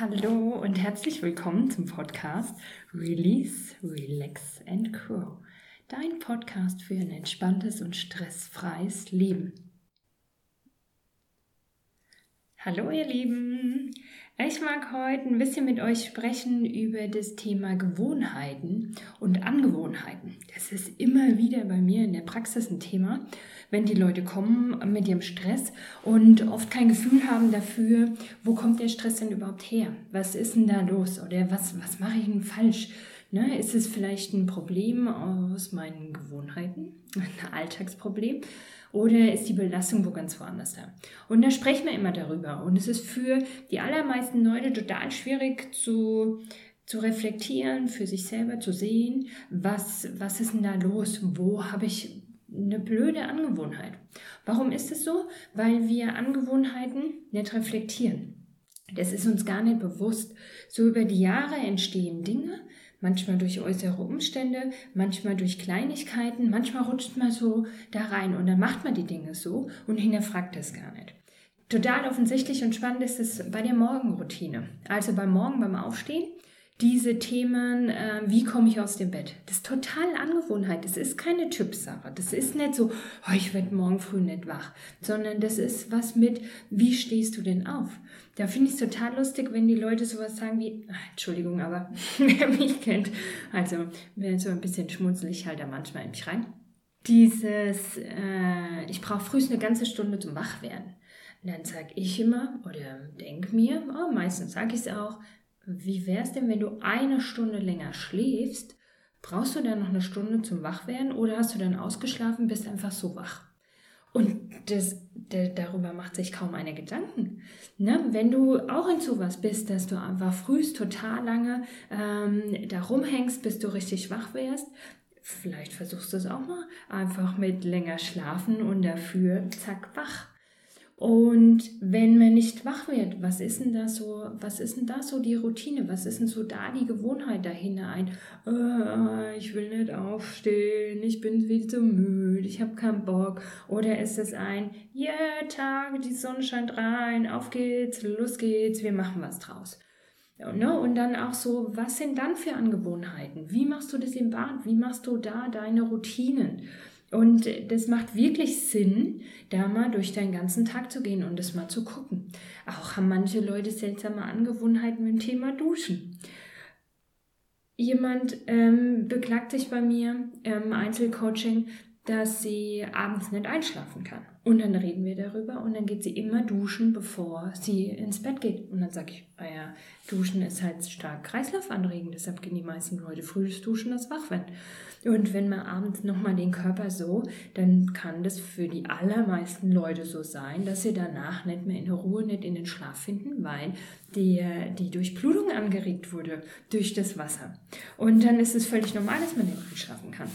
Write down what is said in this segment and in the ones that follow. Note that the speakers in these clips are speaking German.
Hallo und herzlich willkommen zum Podcast Release, Relax and Grow. Dein Podcast für ein entspanntes und stressfreies Leben. Hallo ihr Lieben, ich mag heute ein bisschen mit euch sprechen über das Thema Gewohnheiten und Angewohnheiten. Ist immer wieder bei mir in der Praxis ein Thema, wenn die Leute kommen mit ihrem Stress und oft kein Gefühl haben dafür, wo kommt der Stress denn überhaupt her? Was ist denn da los? Oder was, was mache ich denn falsch? Ne, ist es vielleicht ein Problem aus meinen Gewohnheiten, ein Alltagsproblem? Oder ist die Belastung wo ganz woanders da? Und da sprechen wir immer darüber. Und es ist für die allermeisten Leute total schwierig zu, zu reflektieren, für sich selber zu sehen, was, was ist denn da los? Wo habe ich eine blöde Angewohnheit? Warum ist es so? Weil wir Angewohnheiten nicht reflektieren. Das ist uns gar nicht bewusst. So über die Jahre entstehen Dinge, manchmal durch äußere Umstände, manchmal durch Kleinigkeiten, manchmal rutscht man so da rein und dann macht man die Dinge so und hinterfragt es gar nicht. Total offensichtlich und spannend ist es bei der Morgenroutine. Also beim Morgen, beim Aufstehen, diese Themen, äh, wie komme ich aus dem Bett. Das ist total Angewohnheit. Das ist keine Typsache. Das ist nicht so, oh, ich werde morgen früh nicht wach, sondern das ist was mit, wie stehst du denn auf? Da finde ich es total lustig, wenn die Leute sowas sagen wie, ach, Entschuldigung, aber wer mich kennt, also wenn so ein bisschen schmunzelig halt da manchmal in mich rein. Dieses, äh, ich brauche frühst eine ganze Stunde zum Wachwerden. Und dann sage ich immer oder denke mir, oh, meistens sage ich es auch, wie wäre es denn, wenn du eine Stunde länger schläfst? Brauchst du dann noch eine Stunde zum Wachwerden oder hast du dann ausgeschlafen, bist einfach so wach? Und das, der, darüber macht sich kaum eine Gedanken. Ne? Wenn du auch in sowas bist, dass du einfach frühst total lange ähm, da rumhängst, bis du richtig wach wärst, vielleicht versuchst du es auch mal einfach mit länger schlafen und dafür zack wach. Und wenn man nicht wach wird, was ist denn da so, was ist denn da so die Routine? Was ist denn so da die Gewohnheit dahinter ein? Äh, ich will nicht aufstehen, ich bin viel zu müde, ich habe keinen Bock. Oder ist es ein, yeah, Tag, die Sonne scheint rein, auf geht's, los geht's, wir machen was draus. Ne? Und dann auch so, was sind dann für Angewohnheiten? Wie machst du das im Bad? Wie machst du da deine Routinen? Und das macht wirklich Sinn, da mal durch deinen ganzen Tag zu gehen und das mal zu gucken. Auch haben manche Leute seltsame Angewohnheiten mit dem Thema Duschen. Jemand ähm, beklagt sich bei mir im Einzelcoaching, dass sie abends nicht einschlafen kann. Und dann reden wir darüber und dann geht sie immer duschen, bevor sie ins Bett geht. Und dann sage ich, naja, ah Duschen ist halt stark kreislaufanregend, deshalb gehen die meisten Leute frühes Duschen, das wach werden. Und wenn man abends nochmal den Körper so, dann kann das für die allermeisten Leute so sein, dass sie danach nicht mehr in Ruhe, nicht in den Schlaf finden, weil die, die Durchblutung angeregt wurde durch das Wasser. Und dann ist es völlig normal, dass man nicht einschlafen kann.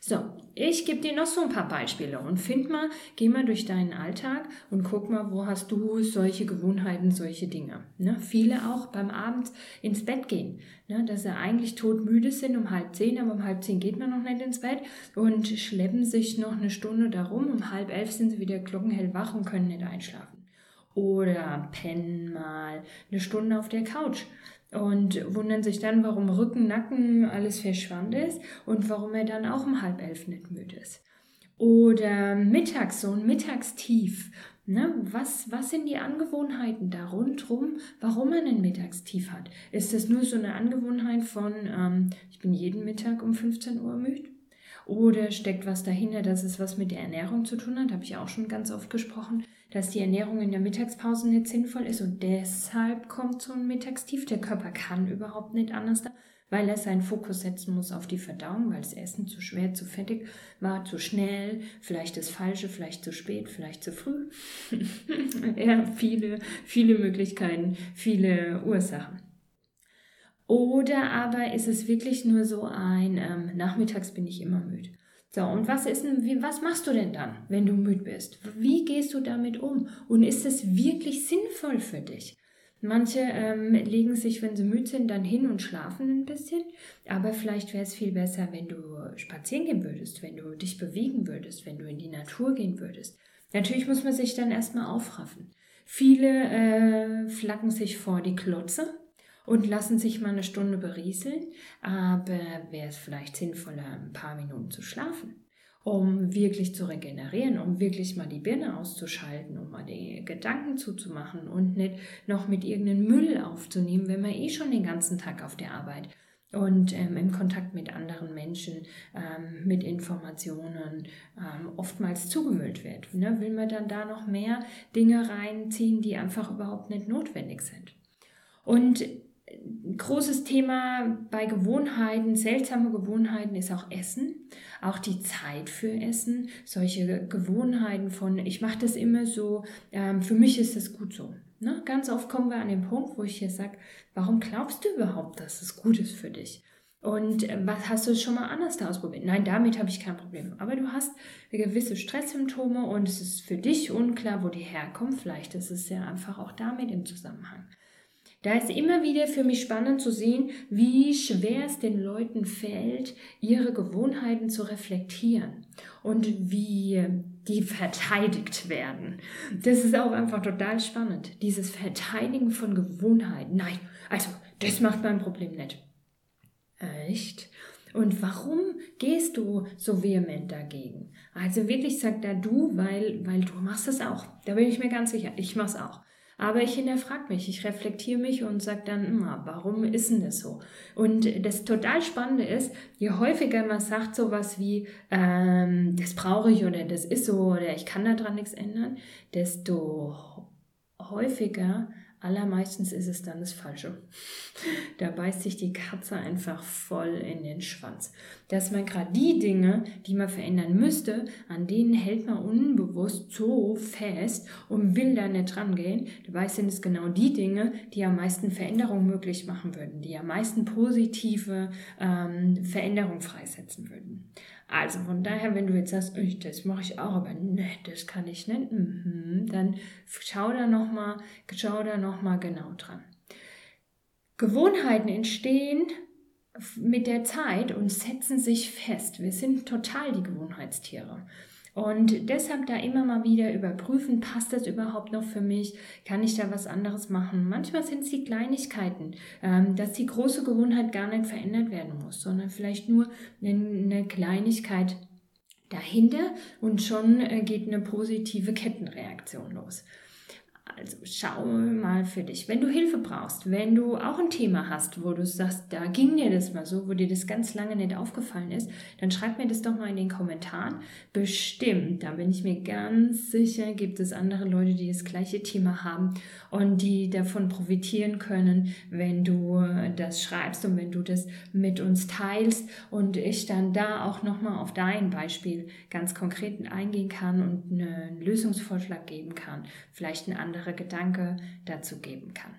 So, ich gebe dir noch so ein paar Beispiele und find mal, geh mal durch deinen Alltag und guck mal, wo hast du solche Gewohnheiten, solche Dinge. Ne? Viele auch beim Abend ins Bett gehen, ne? dass sie eigentlich todmüde sind um halb zehn, aber um halb zehn geht man noch nicht ins Bett und schleppen sich noch eine Stunde darum. Um halb elf sind sie wieder glockenhell wach und können nicht einschlafen. Oder pennen mal eine Stunde auf der Couch und wundern sich dann, warum Rücken, Nacken alles verschwand ist und warum er dann auch um halb elf nicht müde ist. Oder mittags, so ein Mittagstief. Ne? Was, was sind die Angewohnheiten da rundherum, warum man ein Mittagstief hat? Ist das nur so eine Angewohnheit von, ähm, ich bin jeden Mittag um 15 Uhr müde? Oder steckt was dahinter, dass es was mit der Ernährung zu tun hat? Habe ich auch schon ganz oft gesprochen, dass die Ernährung in der Mittagspause nicht sinnvoll ist und deshalb kommt so ein Mittagstief. Der Körper kann überhaupt nicht anders, da, weil er seinen Fokus setzen muss auf die Verdauung, weil das Essen zu schwer, zu fettig war, zu schnell, vielleicht das Falsche, vielleicht zu spät, vielleicht zu früh. ja, viele, viele Möglichkeiten, viele Ursachen. Oder aber ist es wirklich nur so ein, ähm, nachmittags bin ich immer müde. So, und was ist denn, wie, was machst du denn dann, wenn du müde bist? Wie gehst du damit um? Und ist es wirklich sinnvoll für dich? Manche ähm, legen sich, wenn sie müde sind, dann hin und schlafen ein bisschen. Aber vielleicht wäre es viel besser, wenn du spazieren gehen würdest, wenn du dich bewegen würdest, wenn du in die Natur gehen würdest. Natürlich muss man sich dann erstmal aufraffen. Viele äh, flacken sich vor die Klotze und lassen sich mal eine Stunde berieseln, aber wäre es vielleicht sinnvoller, ein paar Minuten zu schlafen um wirklich zu regenerieren, um wirklich mal die Birne auszuschalten, um mal die Gedanken zuzumachen und nicht noch mit irgendeinem Müll aufzunehmen, wenn man eh schon den ganzen Tag auf der Arbeit und ähm, im Kontakt mit anderen Menschen, ähm, mit Informationen ähm, oftmals zugemüllt wird. Ne? Will man dann da noch mehr Dinge reinziehen, die einfach überhaupt nicht notwendig sind. Und großes Thema bei Gewohnheiten, seltsame Gewohnheiten ist auch Essen, auch die Zeit für Essen, solche Gewohnheiten von, ich mache das immer so, ähm, für mich ist das gut so. Ne? Ganz oft kommen wir an den Punkt, wo ich hier sage, warum glaubst du überhaupt, dass es gut ist für dich? Und äh, was hast du schon mal anders da ausprobiert? Nein, damit habe ich kein Problem. Aber du hast gewisse Stresssymptome und es ist für dich unklar, wo die herkommen. Vielleicht ist es ja einfach auch damit im Zusammenhang. Da ist immer wieder für mich spannend zu sehen, wie schwer es den Leuten fällt, ihre Gewohnheiten zu reflektieren und wie die verteidigt werden. Das ist auch einfach total spannend. Dieses Verteidigen von Gewohnheiten. Nein, also das macht mein Problem nicht. Echt? Und warum gehst du so vehement dagegen? Also wirklich sag da du, weil, weil du machst es auch. Da bin ich mir ganz sicher. Ich mach's auch. Aber ich hinterfrage mich, ich reflektiere mich und sage dann immer, warum ist denn das so? Und das total Spannende ist, je häufiger man sagt sowas wie, ähm, das brauche ich oder das ist so oder ich kann daran nichts ändern, desto häufiger Allermeistens ist es dann das Falsche. Da beißt sich die Katze einfach voll in den Schwanz. Dass man gerade die Dinge, die man verändern müsste, an denen hält man unbewusst so fest und will da nicht rangehen. Dabei sind es genau die Dinge, die am meisten Veränderung möglich machen würden, die am meisten positive ähm, Veränderung freisetzen würden. Also von daher, wenn du jetzt sagst, das mache ich auch, aber ne, das kann ich nicht, mhm, dann schau da nochmal, schau da nochmal genau dran. Gewohnheiten entstehen mit der Zeit und setzen sich fest. Wir sind total die Gewohnheitstiere. Und deshalb da immer mal wieder überprüfen, passt das überhaupt noch für mich? Kann ich da was anderes machen? Manchmal sind es die Kleinigkeiten, ähm, dass die große Gewohnheit gar nicht verändert werden muss, sondern vielleicht nur eine Kleinigkeit dahinter und schon äh, geht eine positive Kettenreaktion los. Also schau mal für dich. Wenn du Hilfe brauchst, wenn du auch ein Thema hast, wo du sagst, da ging dir das mal so, wo dir das ganz lange nicht aufgefallen ist, dann schreib mir das doch mal in den Kommentaren. Bestimmt, da bin ich mir ganz sicher, gibt es andere Leute, die das gleiche Thema haben und die davon profitieren können, wenn du das schreibst und wenn du das mit uns teilst und ich dann da auch nochmal auf dein Beispiel ganz konkret eingehen kann und einen Lösungsvorschlag geben kann. Vielleicht ein anderer andere Gedanke dazu geben kann.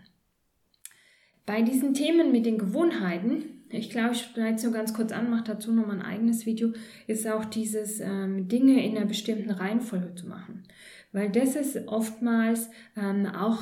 Bei diesen Themen mit den Gewohnheiten, ich glaube, ich es nur ganz kurz an, mache dazu nochmal ein eigenes Video, ist auch dieses ähm, Dinge in einer bestimmten Reihenfolge zu machen. Weil das ist oftmals ähm, auch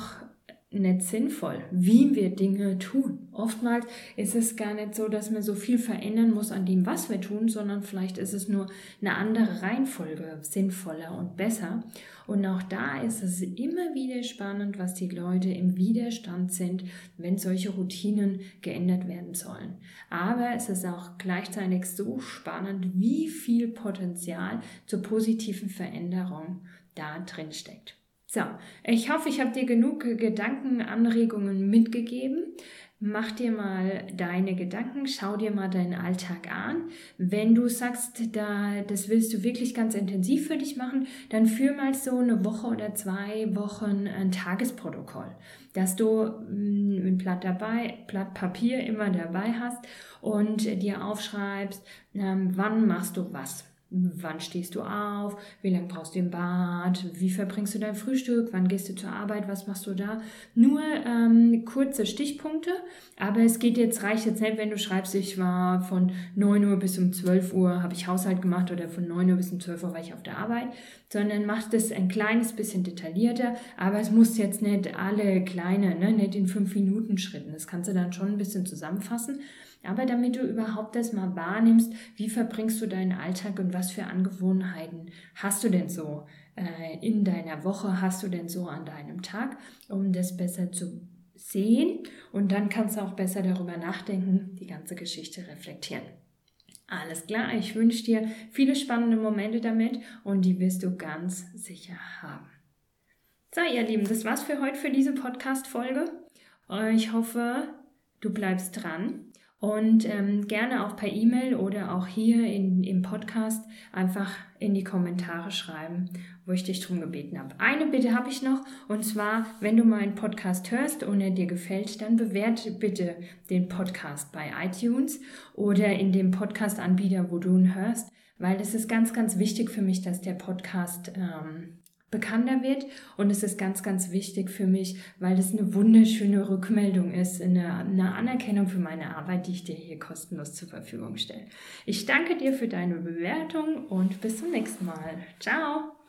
nicht sinnvoll, wie wir Dinge tun. Oftmals ist es gar nicht so, dass man so viel verändern muss an dem, was wir tun, sondern vielleicht ist es nur eine andere Reihenfolge sinnvoller und besser. Und auch da ist es immer wieder spannend, was die Leute im Widerstand sind, wenn solche Routinen geändert werden sollen. Aber es ist auch gleichzeitig so spannend, wie viel Potenzial zur positiven Veränderung da drin steckt. So, ich hoffe, ich habe dir genug Gedankenanregungen mitgegeben. Mach dir mal deine Gedanken, schau dir mal deinen Alltag an. Wenn du sagst, da, das willst du wirklich ganz intensiv für dich machen, dann führ mal so eine Woche oder zwei Wochen ein Tagesprotokoll, dass du mm, ein Blatt dabei, Blatt Papier immer dabei hast und dir aufschreibst, ähm, wann machst du was. Wann stehst du auf? Wie lange brauchst du im Bad? Wie verbringst du dein Frühstück? Wann gehst du zur Arbeit? Was machst du da? Nur ähm, kurze Stichpunkte, aber es geht jetzt, reicht jetzt nicht, wenn du schreibst, ich war von 9 Uhr bis um 12 Uhr, habe ich Haushalt gemacht oder von 9 Uhr bis um 12 Uhr war ich auf der Arbeit, sondern mach das ein kleines bisschen detaillierter, aber es muss jetzt nicht alle kleine, ne, nicht in 5 Minuten Schritten. Das kannst du dann schon ein bisschen zusammenfassen. Aber damit du überhaupt das mal wahrnimmst, wie verbringst du deinen Alltag und was für Angewohnheiten hast du denn so äh, in deiner Woche, hast du denn so an deinem Tag, um das besser zu sehen und dann kannst du auch besser darüber nachdenken, die ganze Geschichte reflektieren. Alles klar, ich wünsche dir viele spannende Momente damit und die wirst du ganz sicher haben. So, ihr Lieben, das war's für heute für diese Podcast-Folge. Ich hoffe, du bleibst dran und ähm, gerne auch per E-Mail oder auch hier in, im Podcast einfach in die Kommentare schreiben, wo ich dich drum gebeten habe. Eine Bitte habe ich noch und zwar, wenn du meinen Podcast hörst und er dir gefällt, dann bewerte bitte den Podcast bei iTunes oder in dem Podcast-Anbieter, wo du ihn hörst, weil es ist ganz, ganz wichtig für mich, dass der Podcast ähm, bekannter wird. Und es ist ganz, ganz wichtig für mich, weil es eine wunderschöne Rückmeldung ist, eine, eine Anerkennung für meine Arbeit, die ich dir hier kostenlos zur Verfügung stelle. Ich danke dir für deine Bewertung und bis zum nächsten Mal. Ciao!